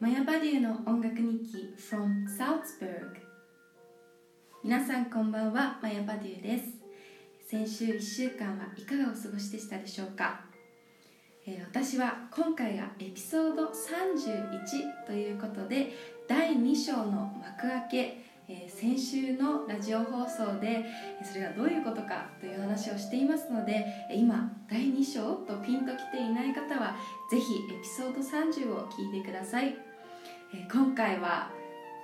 マヤ・バデューの音楽日記 from Salzburg 皆さんこんばんはマヤ・バデューです。先週1週間はいかがお過ごしでしたでしょうか、えー、私は今回がエピソード31ということで第2章の幕開けえー、先週のラジオ放送でそれがどういうことかという話をしていますので今第2章とピンときていない方はぜひエピソード30を聞いてください、今回は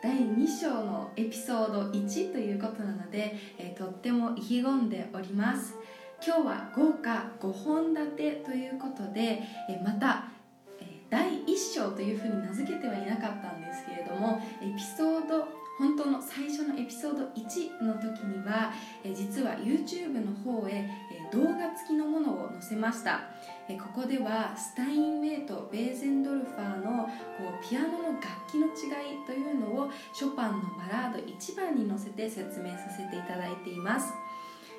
第2章のエピソード1ということなので、え、とっても意気込んでおります。今日は豪華5本立てということで、えまた第1章というふうに名付けてはいなかったんですけれどもエピソード本当の最初のエピソード1の時には、実は YouTube の方へ、動画付きのものを載せました、ここではスタインウェイとベーゼンドルファーのこうピアノの楽器の違いというのをショパンのバラード1番に載せて説明させていただいています。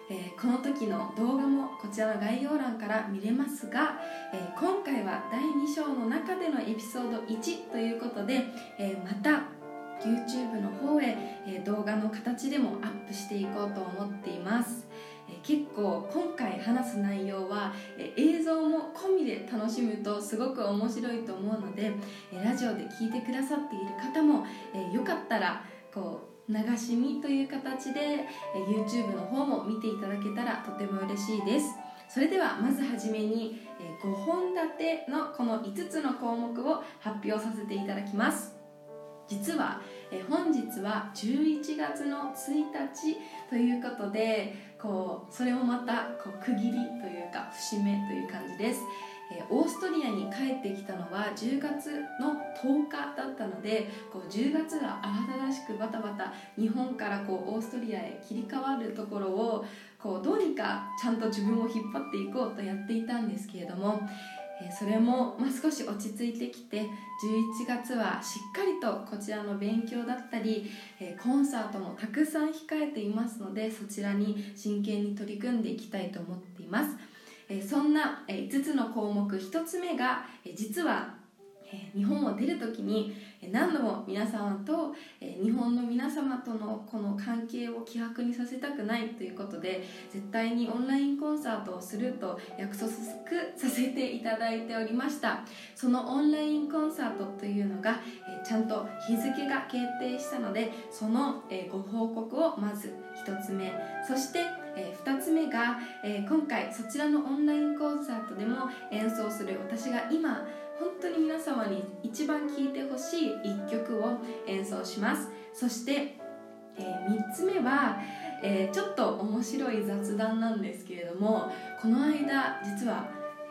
えー、この時の動画もこちらの概要欄から見れますが、えー、今回は第2章の中でのエピソード1ということで、えー、また YouTube の方へ、え動画の形でもアップしていこうと思っています、結構今回話す内容は、映像も込みで楽しむとすごく面白いと思うので、ラジオで聞いてくださっている方も、よかったらこう流し見という形で、YouTube の方も見ていただけたらとても嬉しいです。それではまずはじめに5本立てのこの5つの項目を発表させていただきます。実はえ本日は11月の1日ということでこうそれもまたこう区切りというか節目という感じです、えオーストリアに帰ってきたのは10月の10日だったのでこう10月が慌ただしくバタバタ日本からこうオーストリアへ切り替わるところをこうどうにかちゃんと自分を引っ張っていこうとやっていたんですけれどもそれも、まあ、少し落ち着いてきて11月はしっかりとこちらの勉強だったり、コンサートもたくさん控えていますのでそちらに真剣に取り組んでいきたいと思っています、そんな5つの項目1つ目が実は日本を出る時に何度も皆様と日本の皆様とのこの関係を希薄にさせたくないということで絶対にオンラインコンサートをすると約束させていただいておりました。そのオンラインコンサートというのがちゃんと日付が決定したのでそのご報告をまず1つ目。そして2つ目が今回そちらのオンラインコンサートでも演奏する私が今本当に皆様に一番聴いてほしい1曲を演奏します。そして、えー、3つ目は、えー、ちょっと面白い雑談なんですけれどもこの間実は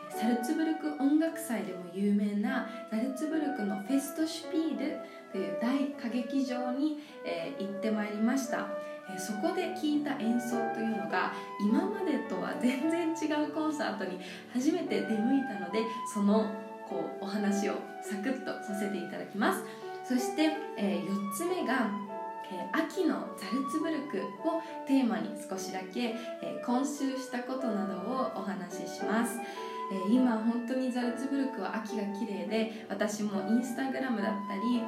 サルツブルク音楽祭でも有名なサルツブルクのフェストシュピールという大歌劇場に、えー、行ってまいりました。そこで聴いた演奏というのが今までとは全然違うコンサートに初めて出向いたのでそのこうお話をサクッとさせていただきます。そして、えー、4つ目が、えー、秋のザルツブルクをテーマに少しだけ、えー、今週したことなどをお話しします。えー、今本当にザルツブルクは秋が綺麗で私もインスタグラムだったり、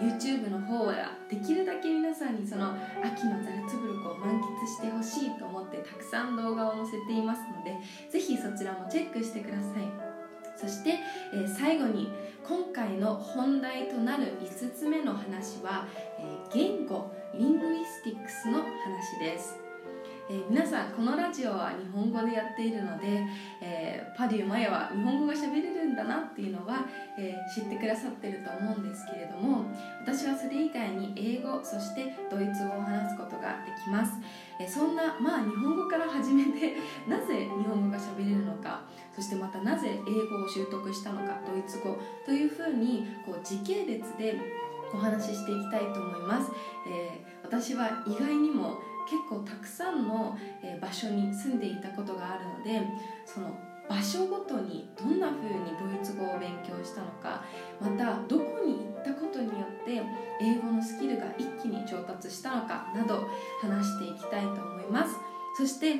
えー、YouTube の方はできるだけ皆さんにその秋のザルツブルクを満喫してほしいと思ってたくさん動画を載せていますのでぜひそちらもチェックしてください。そして、え、最後に今回の本題となる5つ目の話は、え、言語リングイスティックスの話です。え、皆さんこのラジオは日本語でやっているので、えー、パデュマヤは日本語が喋れるんだなっていうのは、えー、知ってくださってると思うんですけれども私はそれ以外に英語そしてドイツ語を話すことができます、えそんなまあ日本語から始めてなぜ日本語が喋れるのかそしてまたなぜ英語を習得したのかドイツ語というふうにこう時系列でお話ししていきたいと思います、え私は意外にも結構たくさんの、場所に住んでいたことがあるのでその場所ごとにどんな風にドイツ語を勉強したのかまたどこに行ったことによって英語のスキルが一気に上達したのかなど話していきたいと思います。そして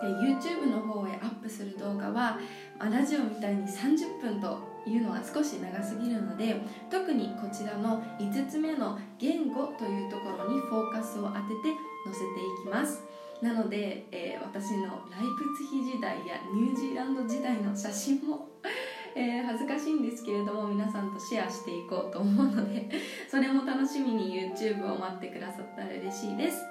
で YouTube の方へアップする動画はラジオみたいに30分というのは少し長すぎるので特にこちらの5つ目の言語というところにフォーカスを当てて載せていきます。なので、えー、私のライプツヒ時代やニュージーランド時代の写真も えー、恥ずかしいんですけれども皆さんとシェアしていこうと思うのでそれも楽しみに YouTube を待ってくださったら嬉しいです。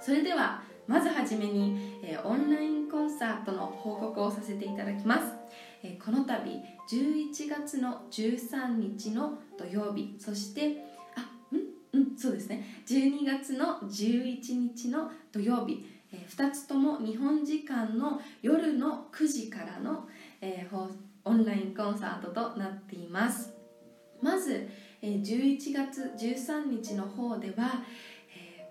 それではまずはじめに、えー、オンラインコンサートの報告をさせていただきます、えー、この度11月の13日の土曜日そしてあうんうんそうですね。12月の11日の土曜日、えー、2つとも日本時間の夜の9時からの、えー、オンラインコンサートとなっています。まず、えー、11月13日の方では、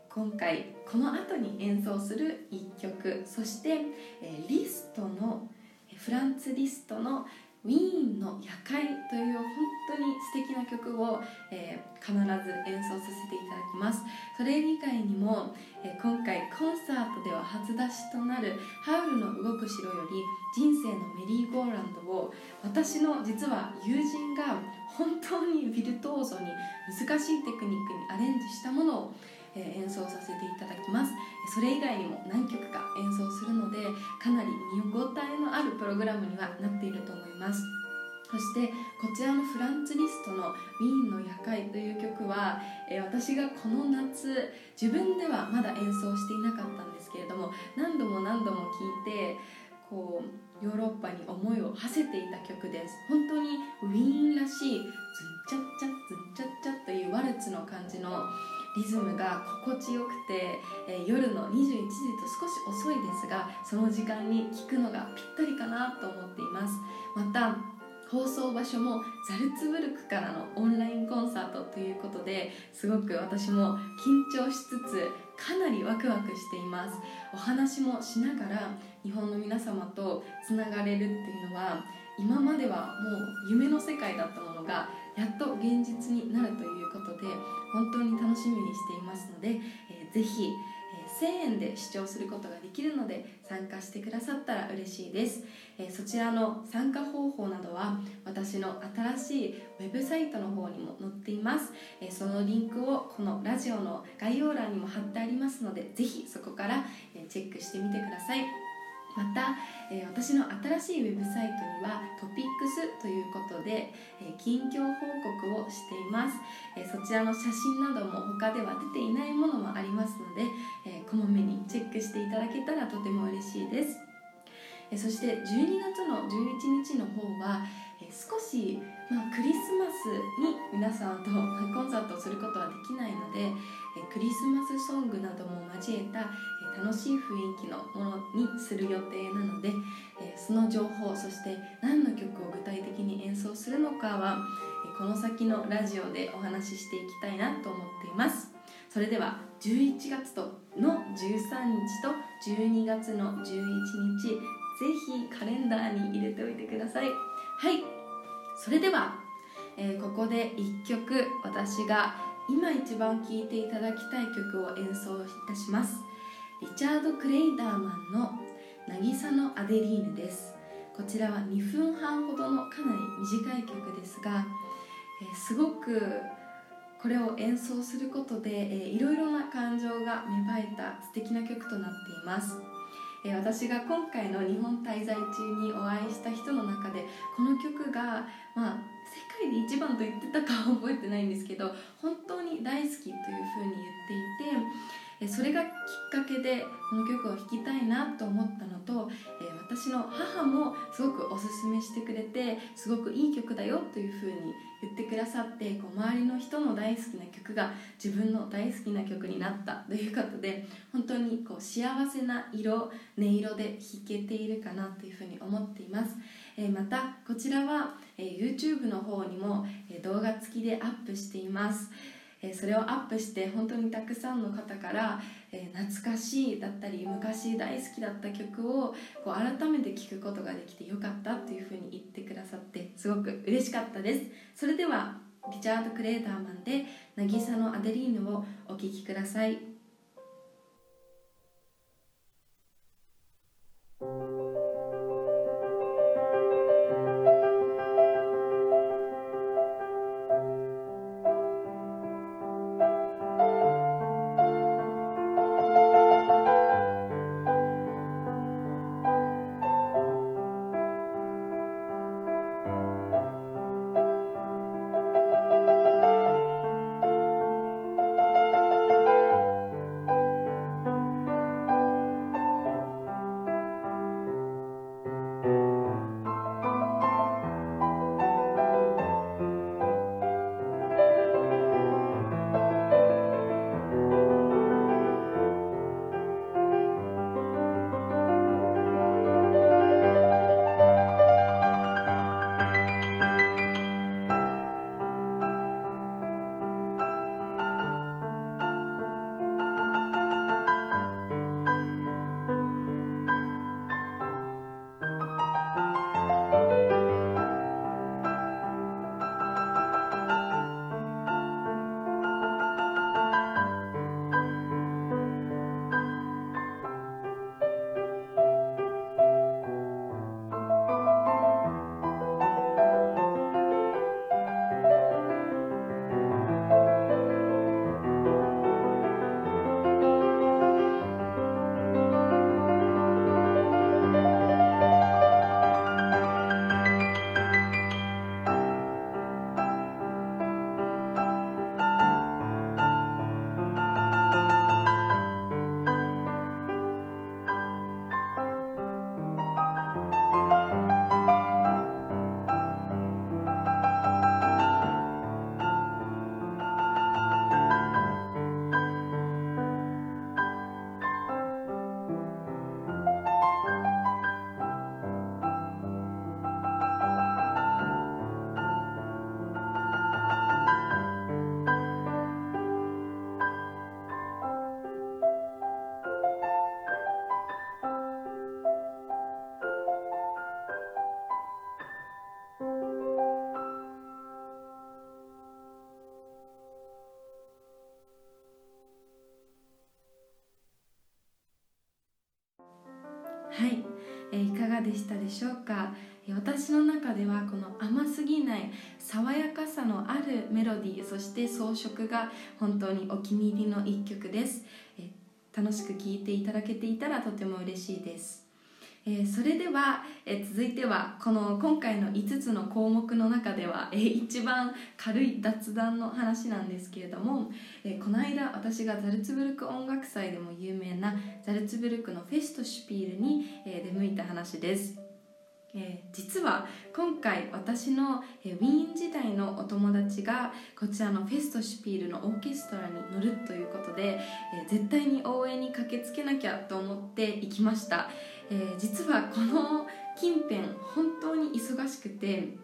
今回この後に演奏する1曲そして、リストのフランツ・リストの「ウィーンの夜会」という本当に素敵な曲を、え、必ず演奏させていただきます。それ以外にも、え、今回コンサートでは初出しとなる「ハウルの動く城」より「人生のメリーゴーランド」を私の実は友人が本当にビルトーゾに難しいテクニックにアレンジしたものをえ演奏させていただきます。それ以外にも何曲か演奏するのでかなり見応えのあるプログラムにはなっていると思います。そしてこちらのフランツ・リストの「ウィーンの夜会」という曲は、え私がこの夏自分ではまだ演奏していなかったんですけれども何度も何度も聴いてこうヨーロッパに思いを馳せていた曲です。本当にウィーンらしいズンチャッチャズンチャッチャというワルツの感じのリズムが心地よくて、えー、夜の21時と少し遅いですがその時間に聴くのがぴったりかなと思っています。また放送場所もザルツブルクからのオンラインコンサートということですごく私も緊張しつつかなりワクワクしています。お話もしながら日本の皆様とつながれるっていうのは今まではもう夢の世界だったものがやっと現実になるということで本当に楽しみにしていますので、えー、ぜひ、えー、1000円で視聴することができるので参加してくださったら嬉しいです、えー、そちらの参加方法などは私の新しいウェブサイトの方にも載っています、え、そのリンクをこのラジオの概要欄にも貼ってありますのでぜひそこから、チェックしてみてください。また、えー、私の新しいウェブサイトにはトピックスということで、えー、近況報告をしています、えー、そちらの写真なども他では出ていないものもありますので、えこまめにチェックしていただけたらとても嬉しいです、えそして12月の11日の方は、え少し、まあ、クリスマスに皆さんとコンサートをすることはできないので、えクリスマスソングなども交えた楽しい雰囲気のものにする予定なので、えその情報そして何の曲を具体的に演奏するのかは、この先のラジオでお話ししていきたいなと思っています。それでは11月との13日と12月の11日ぜひカレンダーに入れておいてください。はい。それでは、えー、ここで1曲私が今一番聴いていただきたい曲を演奏いたします。リチャード・クレイダーマンの「渚のアデリーヌ」です。こちらは2分半ほどのかなり短い曲ですが、え、すごくこれを演奏することで、えー、いろいろな感情が芽生えた素敵な曲となっています、え、私が今回の日本滞在中にお会いした人の中でこの曲がまあ世界で一番と言ってたかは覚えてないんですけど本当に大好きというふうに言っていてそれがきっかけでこの曲を弾きたいなと思ったのと私の母もすごくおすすめしてくれてすごくいい曲だよというふうに言ってくださってこう周りの人の大好きな曲が自分の大好きな曲になったということで本当にこう幸せな色音色で弾けているかなというふうに思っています。えまたこちらは、え YouTube の方にも、え動画付きでアップしています。えそれをアップして本当にたくさんの方から、え懐かしいだったり昔大好きだった曲をこう改めて聴くことができてよかったっていうふうに言ってくださってすごく嬉しかったです。それではリチャード・クレーターマンで「渚のアデリーヌ」をお聴きください。はい、えーいかがでしたでしょうか？私の中ではこの甘すぎない爽やかさのあるメロディーそして装飾が本当にお気に入りの一曲です、え楽しく聴いていただけていたらとても嬉しいです。えそれでは、え続いてはこの今回の5つの項目の中では、えー一番軽い雑談の話なんですけれども、えこの間私がザルツブルク音楽祭でも有名なザルツブルクのフェストシュピールに、え出向いた話です。えー実は今回私の、えーウィーン時代のお友達がこちらのフェストシュピールのオーケストラに乗るということで、えー絶対に応援に駆けつけなきゃと思って行きました、えー実はこの近辺本当に忙しくて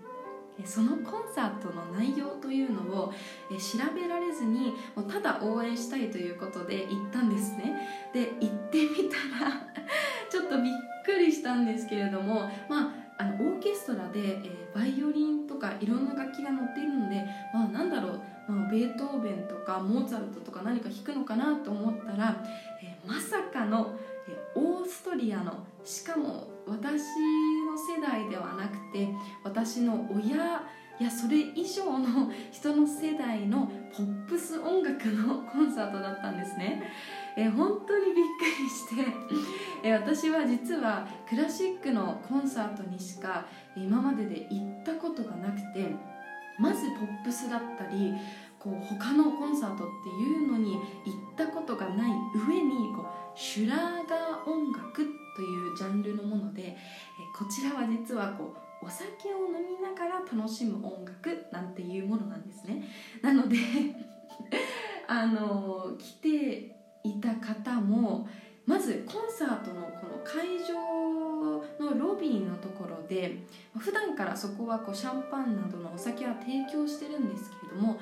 そのコンサートの内容というのを調べられずにもうただ応援したいということで行ったんですね。で行ってみたら ちょっとびっくりしたんですけれどもまああのオーケストラで、えーバイオリンとかいろんな楽器が載っているのでまあなんだろう、まあ、ベートーベンとかモーツァルトとか何か弾くのかなと思ったら、えーまさかの、オーストリアのしかも私の世代ではなくて私の親いやそれ以上の人の世代のポップス音楽のコンサートだったんですね。え本当にびっくりして、え私は実はクラシックのコンサートにしか今までで行ったことがなくてまずポップスだったりこう他のコンサートっていうのに行ったことがない上にこうシュラーこちらは実はこうお酒を飲みながら楽しむ音楽なんていうものなんですね。なので あの来ていた方もまずコンサートのこの会場のロビーのところで普段からそこはこうシャンパンなどのお酒は提供してるんですけれども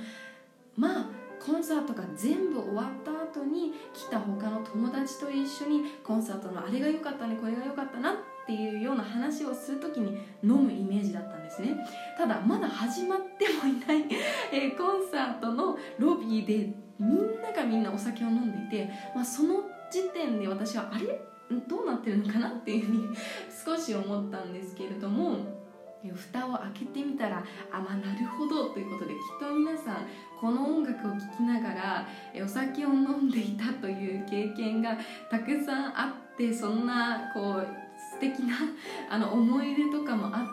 まあコンサートが全部終わった後に来た他の友達と一緒にコンサートのあれが良かったねこれが良かったなっていうような話をする時に飲むイメージだったんですね。ただまだ始まってもいない、えコンサートのロビーでみんながみんなお酒を飲んでいて、まあ、その時点で私はあれ？どうなってるのかなっていうふうに少し思ったんですけれどもえ蓋を開けてみたらあまあなるほどということできっと皆さんこの音楽を聴きながらお酒を飲んでいたという経験がたくさんあってそんなこう素敵な あの思い出とかもあっ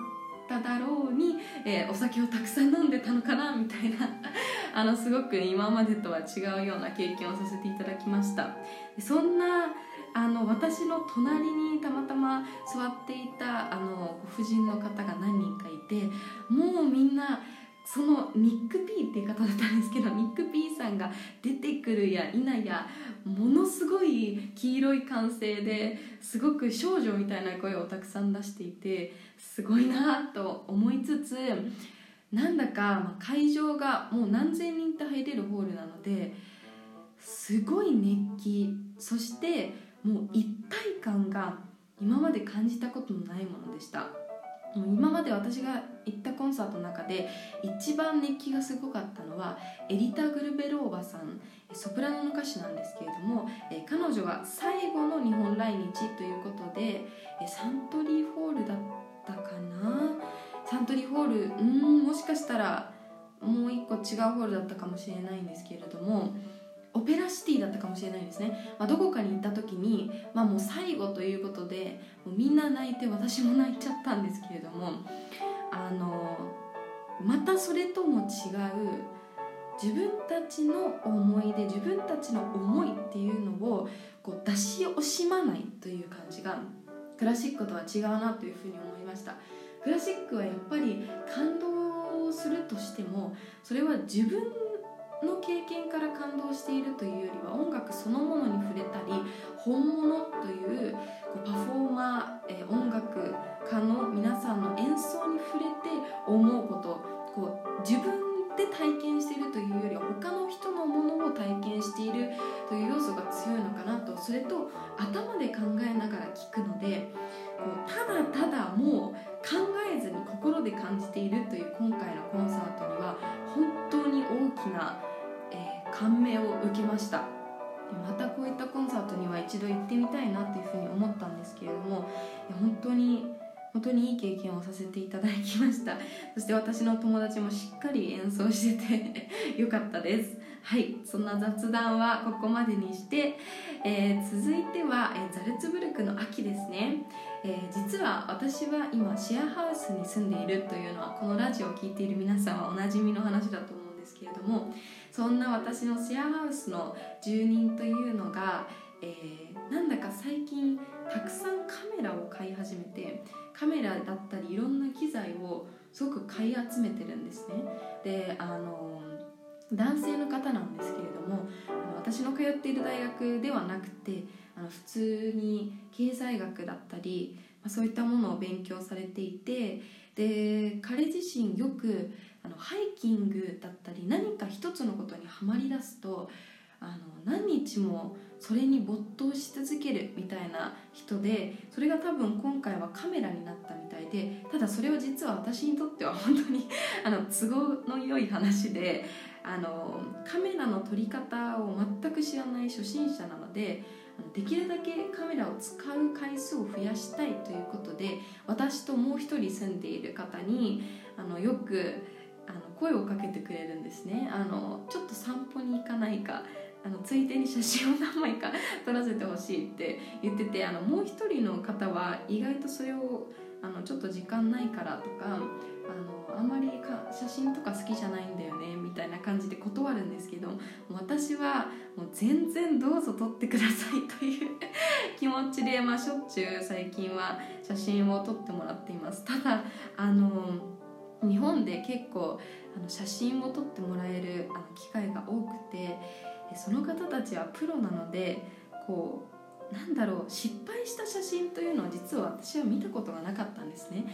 ただろうに、えーお酒をたくさん飲んでたのかなみたいな あのすごく今までとは違うような経験をさせていただきました。そんなあの私の隣にたまたま座っていたあのご婦人の方が何人かいてもうみんなそのニック・ピーっていう方だったんですけどニック・ピーさんが出てくるや否やものすごい黄色い歓声ですごく少女みたいな声をたくさん出していてすごいなと思いつつなんだか会場がもう何千人って入れるホールなのですごい熱気そしてもう一体感が今まで感じたことのないものでした。もう今まで私が行ったコンサートの中で一番熱気がすごかったのはエリタ・グルベローバさんソプラノの歌手なんですけれどもえ彼女が最後の日本来日ということでえサントリーホールだったかな？サントリーホールうんもしかしたらもう一個違うホールだったかもしれないんですけれどもオペラシティだったかもしれないですね、まあ、どこかに行った時に、まあ、もう最後ということでもうみんな泣いて私も泣いちゃったんですけれどもあのまたそれとも違う自分たちの思い出自分たちの思いっていうのをこう出し惜しまないという感じがクラシックとは違うなというふうに思いました。クラシックはやっぱり感動するとしてもそれは自分の経験から感動しているというよりは音楽そのものに触れたり本物というこうパフォーマー、えー音楽そして私の友達もしっかり演奏してて よかったです。はい。そんな雑談はここまでにして、えー、続いては、えー、ザルツブルクの秋ですね、えー、実は私は今シェアハウスに住んでいるというのはこのラジオを聴いている皆さんはおなじみの話だと思うんですけれどもそんな私のシェアハウスの住人というのが、えー、なんだかっている大学ではなくてあの普通に経済学だったり、まあ、そういったものを勉強されていてで彼自身よくあのハイキングだったり何か一つのことにはまりだすとあの何日もそれに没頭し続けるみたいな人でそれが多分今回はカメラになったみたいでただそれは実は私にとっては本当にあの都合の良い話であのカメラの撮り方を全く知らない初心者なのでできるだけカメラを使う回数を増やしたいということで私ともう一人住んでいる方にあのよくあの声をかけてくれるんですね。あのちょっと散歩に行かないかあのついでに写真を何枚か撮らせてほしいって言っててあのもう一人の方は意外とそれをあのちょっと時間ないからとかあのあんまりか写真とか好きじゃないんだよねみたいな感じで断るんですけど私はもう全然どうぞ撮ってくださいという気持ちで、まあ、しょっちゅう最近は写真を撮ってもらっています。ただあの日本で結構あの写真を撮ってもらえるあの機会が多くてその方たちはプロなのでこうなんだろう失敗した写真というのは実は私は見たことがなかったんですね。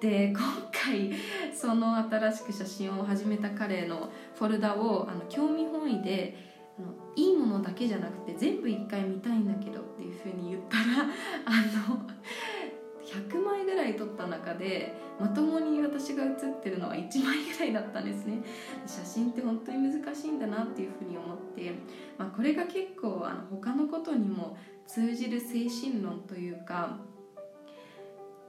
で今回その新しく写真を始めた彼のフォルダをあの興味本位であのいいものだけじゃなくて全部一回見たいんだけどっていうふうに言ったらあの100枚ぐらい撮った中でまともに私が写ってるのは1枚ぐらいだったんですね。写真って本当に難しいんだなっていうふうに思って、まあ、これが結構あの他のことにも通じる精神論というか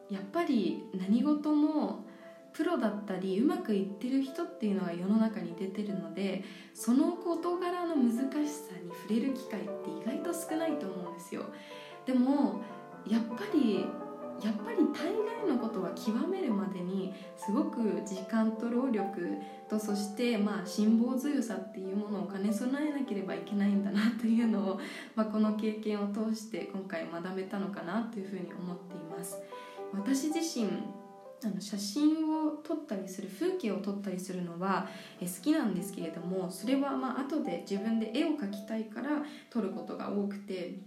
やっぱり何事もプロだったりうまくいってる人っていうのが世の中に出てるのでその事柄の難しさに触れる機会って意外と少ないと思うんですよ。でもやっぱりやっぱり大概のことは極めるまでにすごく時間と労力とそしてまあ辛抱強さっていうものを兼ね備えなければいけないんだなというのを、まあ、この経験を通して今回学べたのかなというふうに思っています。私自身あの写真を撮ったりする風景を撮ったりするのは好きなんですけれどもそれはまあ後で自分で絵を描きたいから撮ることが多くて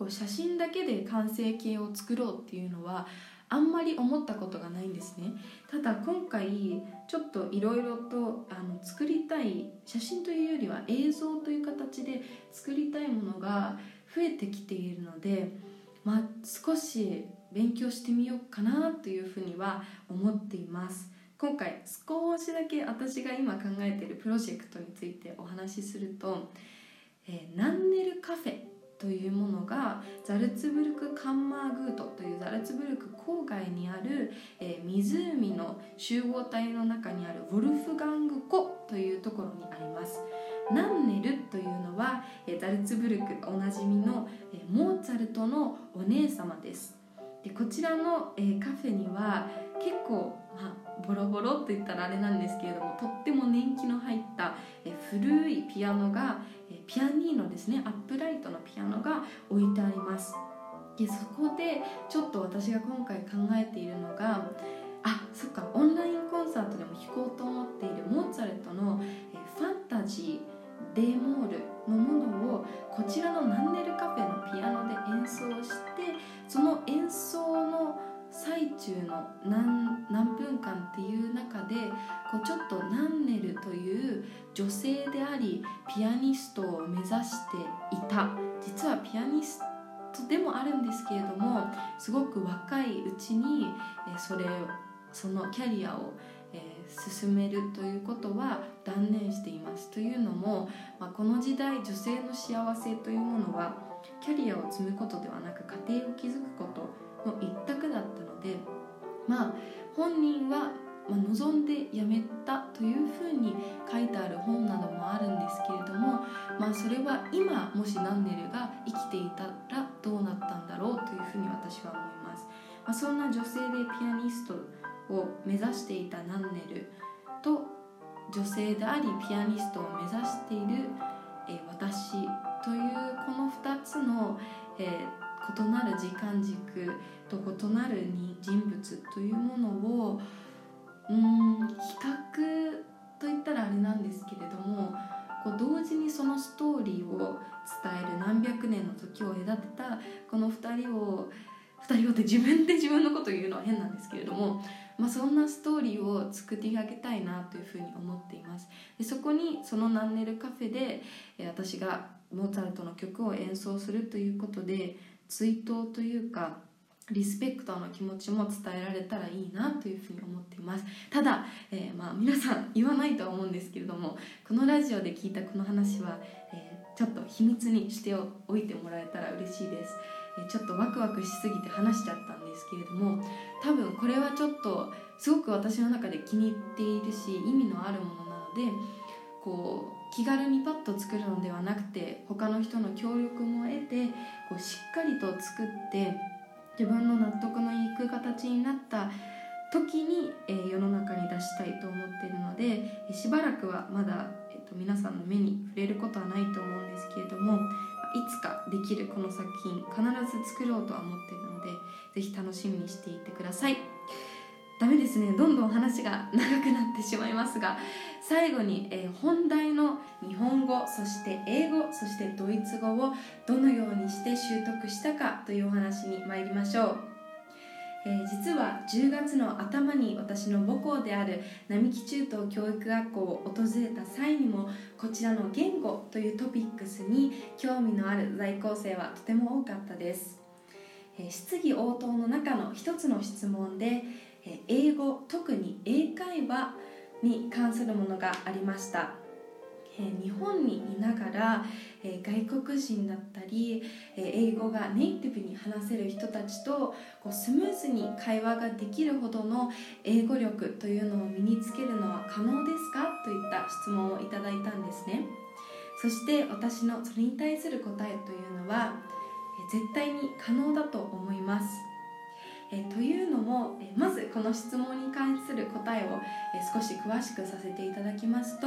こう写真だけで完成形を作ろうっていうのはあんまり思ったことがないんですね。ただ今回ちょっといろいろとあの作りたい写真というよりは映像という形で作りたいものが増えてきているので、まあ、少し勉強してみようかなというふうには思っています。今回少しだけ私が今考えているプロジェクトについてお話しすると、えー、ナンネルカフェというものがザルツブルク・カンマーグートというザルツブルク郊外にある、えー、湖の集合体の中にあるウォルフガング湖というところにあります。ナンネルというのは、えー、ザルツブルクおなじみの、えー、モーツァルトのお姉様です。でこちらの、え、カフェには結構、まあ、ボロボロと言ったらあれなんですけれどもとっても年季の入った、え、古いピアノがピアニーノですね。アップライトのピアノが置いてあります。でそこでちょっと私が今回考えているのがあそっかオンラインコンサートでも弾こうと思っているモーツァルトの「ファンタジー・デーモール」のものをこちらのナンネルカフェのピアノで演奏してその演奏の最中の何何分間っていう中でこうちょっとナンネルという女性でありピアニストを目指していた。実はピアニストでもあるんですけれどもすごく若いうちにそれそのキャリアを進めるということは断念しています。というのもまあ、この時代女性の幸せというものはキャリアを積むことではなく家庭を築くことの一択まあ本人はま望んで辞めたというふうに書いてある本などもあるんですけれども、まあ、それは今もしナンネルが生きていたらどうなったんだろうというふうに私は思います、まあ、そんな女性でピアニストを目指していたナンネルと女性でありピアニストを目指している、えー、私というこの2つの、えー、異なる時間軸と異なる人物というものをうん比較といったらあれなんですけれどもこう同時にそのストーリーを伝える何百年の時を隔てたこの2人を2人をって自分で 自分のことを言うのは変なんですけれども、まあ、そんなストーリーを作ってあげたいなというふうに思っています。でそこにそのナンネルカフェで私がモーツァルトの曲を演奏するということで追悼というかリスペクトの気持ちも伝えられたらいいなというふうに思っています。ただ、えー、まあ皆さん言わないとは思うんですけれどもこのラジオで聞いたこの話は、えー、ちょっと秘密にしておいてもらえたら嬉しいです、えー、ちょっとワクワクしすぎて話しちゃったんですけれども多分これはちょっとすごく私の中で気に入っているし意味のあるものなのでこう気軽にパッと作るのではなくて他の人の協力も得てこうしっかりと作って自分の納得のいく形になった時に、えー、世の中に出したいと思っているので、えしばらくはまだ、えーと、皆さんの目に触れることはないと思うんですけれどもいつかできるこの作品必ず作ろうとは思っているので是非楽しみにしていてください。ダメですね。どんどん話が長くなってしまいますが最後に、えー、本題の日本語そして英語そしてドイツ語をどのようにして習得したかというお話に参りましょう、えー、実は10月の頭に私の母校である並木中等教育学校を訪れた際にもこちらの言語というトピックスに興味のある在校生はとても多かったです、え、質疑応答の中の一つの質問で英語特に英会話に関するものがありました。日本にいながら外国人だったり英語がネイティブに話せる人たちとスムーズに会話ができるほどの英語力というのを身につけるのは可能ですか？といった質問をいただいたんですね。そして私のそれに対する答えというのは絶対に可能だと思います。えというのも、えまずこの質問に関する答えを、え少し詳しくさせていただきますと、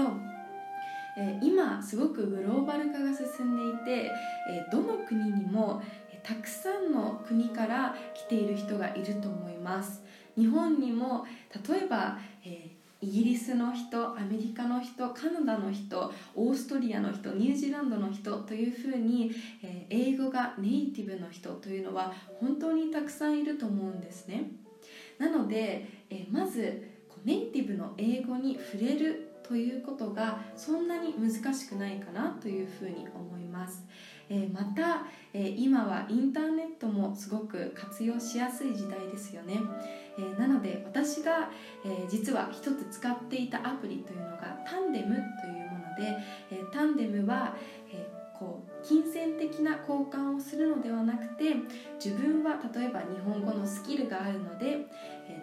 え今すごくグローバル化が進んでいて、えどの国にもたくさんの国から来ている人がいると思います。日本にも例えば、えーイギリスの人アメリカの人カナダの人オーストリアの人ニュージーランドの人というふうに、え、英語がネイティブの人というのは本当にたくさんいると思うんですね。なので、え、まずネイティブの英語に触れるということがそんなに難しくないかなというふうに思います、え、また、え今はインターネットもすごく活用しやすい時代ですよねえ、なので私が、え、実は一つ使っていたアプリというのがタンデムというもので、え、タンデムは、えこう金銭的な交換をするのではなくて自分は例えば日本語のスキルがあるので、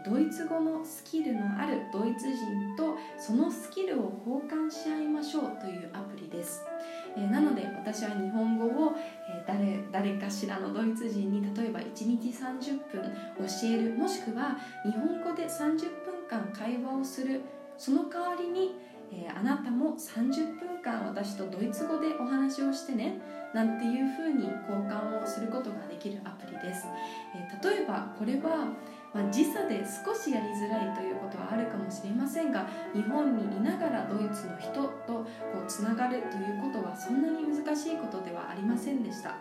ドイツ語のスキルのあるドイツ人とそのスキルを交換し合いましょうというアプリです。えー、なので私は日本語を、え、誰誰かしらのドイツ人に例えば1日30分教えるもしくは日本語で30分間会話をするその代わりに、えー、あなたも30分間私とドイツ語でお話をしてねなんていうふうに交換をすることができるアプリです、え例えばこれはまあ、時差で少しやりづらいということはあるかもしれませんが日本にいながらドイツの人とこうつながるということはそんなに難しいことではありませんでした。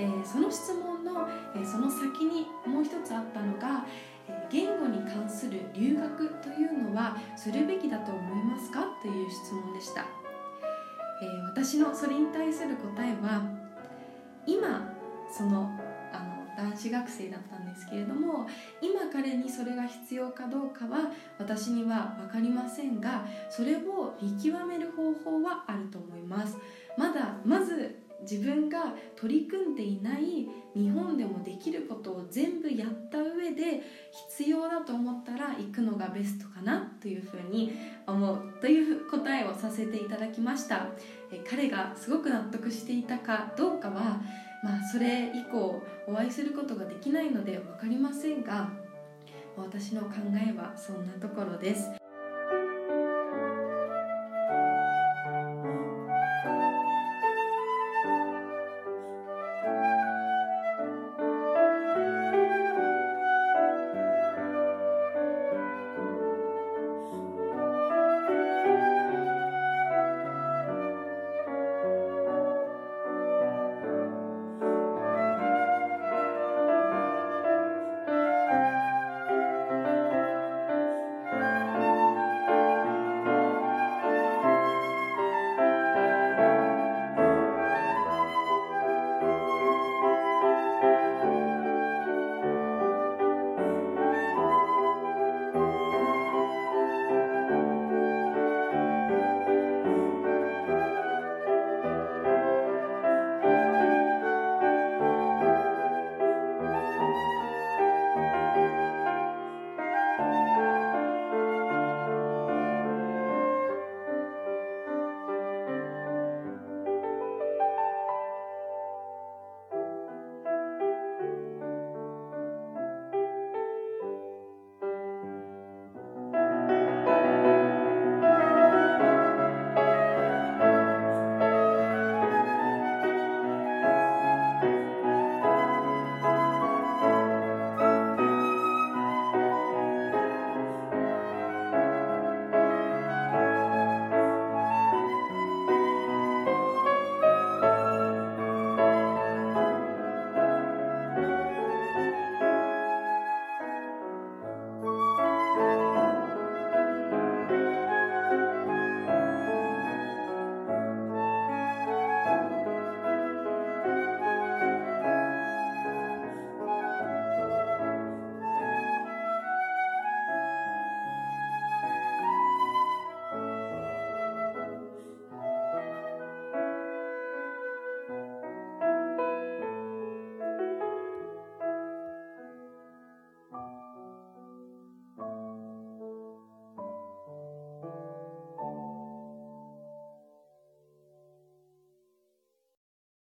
えー、その質問の、えー、その先にもう一つあったのが、えー、言語に関する留学というのはするべきだと思いますか？という質問でした、え私のそれに対する答えは今その男子学生だったんですけれども今彼にそれが必要かどうかは私には分かりませんがそれを見極める方法はあると思います。まだまず自分が取り組んでいない日本でもできることを全部やった上で必要だと思ったら行くのがベストかなというふうに思うという答えをさせていただきました。彼がすごく納得していたかどうかはまあそれ以降お会いすることができないので分かりませんが私の考えはそんなところです。